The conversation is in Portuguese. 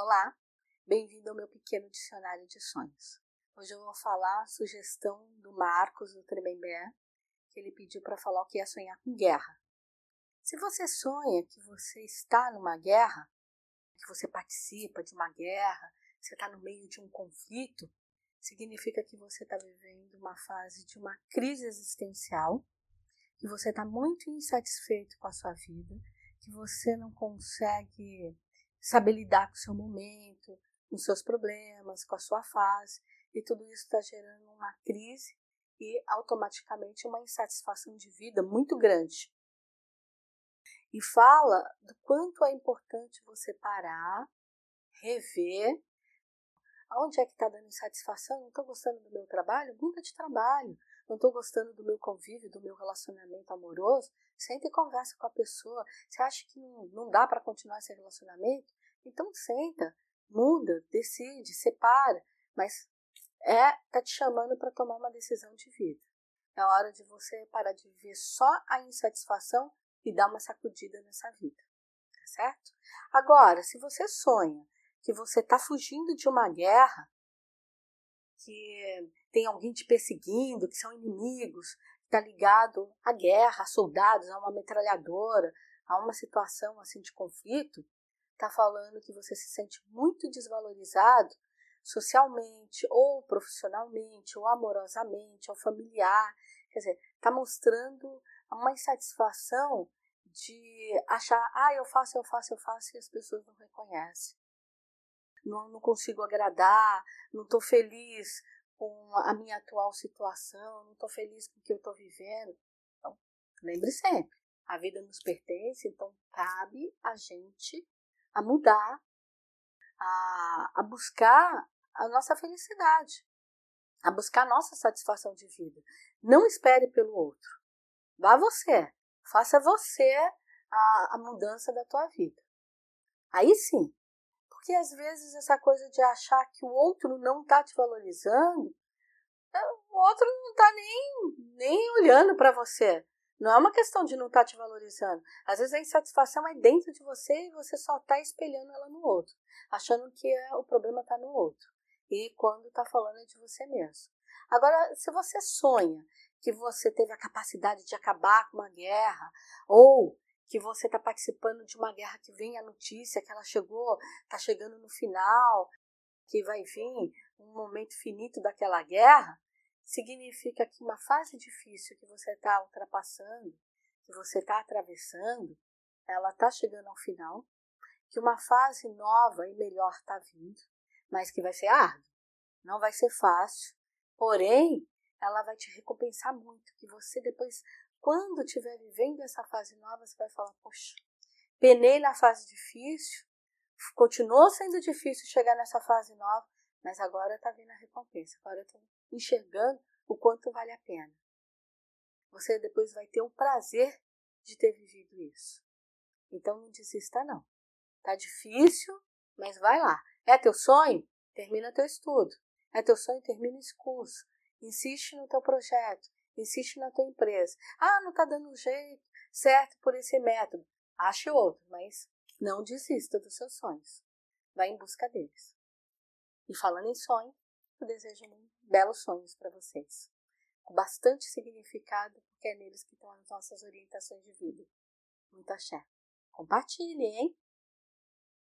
Olá, bem-vindo ao meu pequeno dicionário de sonhos. Hoje eu vou falar a sugestão do Marcos do Tremembé, que ele pediu para falar o que é sonhar com guerra. Se você sonha que você está numa guerra, que você participa de uma guerra, você está no meio de um conflito, significa que você está vivendo uma fase de uma crise existencial, que você está muito insatisfeito com a sua vida, que você não consegue saber lidar com o seu momento, com os seus problemas, com a sua fase, e tudo isso está gerando uma crise e automaticamente uma insatisfação de vida muito grande. E fala do quanto é importante você parar, rever. Aonde é que está dando insatisfação? Não estou gostando do meu trabalho? Muda de trabalho. Não estou gostando do meu convívio, do meu relacionamento amoroso? Senta e conversa com a pessoa. Você acha que não, não dá para continuar esse relacionamento? Então senta, muda, decide, separa, mas é tá te chamando para tomar uma decisão de vida. É hora de você parar de viver só a insatisfação e dar uma sacudida nessa vida, tá certo? Agora, se você sonha que você está fugindo de uma guerra, que tem alguém te perseguindo, que são inimigos, está ligado à guerra, a soldados, a uma metralhadora, a uma situação assim de conflito, está falando que você se sente muito desvalorizado socialmente, ou profissionalmente, ou amorosamente, ou familiar. Quer dizer, está mostrando uma insatisfação de achar, ah, eu faço, eu faço, eu faço, e as pessoas não reconhecem. Não, não consigo agradar, não estou feliz com a minha atual situação, não estou feliz com o que eu estou vivendo. Então, lembre sempre, a vida nos pertence, então cabe a gente a mudar, a, a buscar a nossa felicidade, a buscar a nossa satisfação de vida. Não espere pelo outro. Vá você, faça você a, a mudança da tua vida. Aí sim, porque às vezes essa coisa de achar que o outro não está te valorizando, é, o outro não está nem, nem olhando para você. Não é uma questão de não estar tá te valorizando. Às vezes a insatisfação é dentro de você e você só está espelhando ela no outro, achando que é, o problema está no outro. E quando está falando é de você mesmo. Agora, se você sonha que você teve a capacidade de acabar com uma guerra, ou que você está participando de uma guerra que vem a notícia que ela chegou, está chegando no final, que vai vir um momento finito daquela guerra, significa que uma fase difícil que você está ultrapassando, que você está atravessando, ela está chegando ao final, que uma fase nova e melhor está vindo, mas que vai ser árduo, não vai ser fácil, porém, ela vai te recompensar muito, que você depois, quando estiver vivendo essa fase nova, você vai falar, poxa, penei na fase difícil, continuou sendo difícil chegar nessa fase nova, mas agora está vindo a recompensa, agora estou enxergando o quanto vale a pena. Você depois vai ter o prazer de ter vivido isso. Então não desista não. Tá difícil, mas vai lá. É teu sonho? Termina teu estudo. É teu sonho? Termina esse curso. Insiste no teu projeto. Insiste na tua empresa. Ah, não tá dando jeito certo por esse método. Ache outro, mas não desista dos seus sonhos. Vai em busca deles. E falando em sonho, eu desejo belos sonhos para vocês. Com bastante significado, porque é neles que estão as nossas orientações de vida. Muita axé. Compartilhe, hein?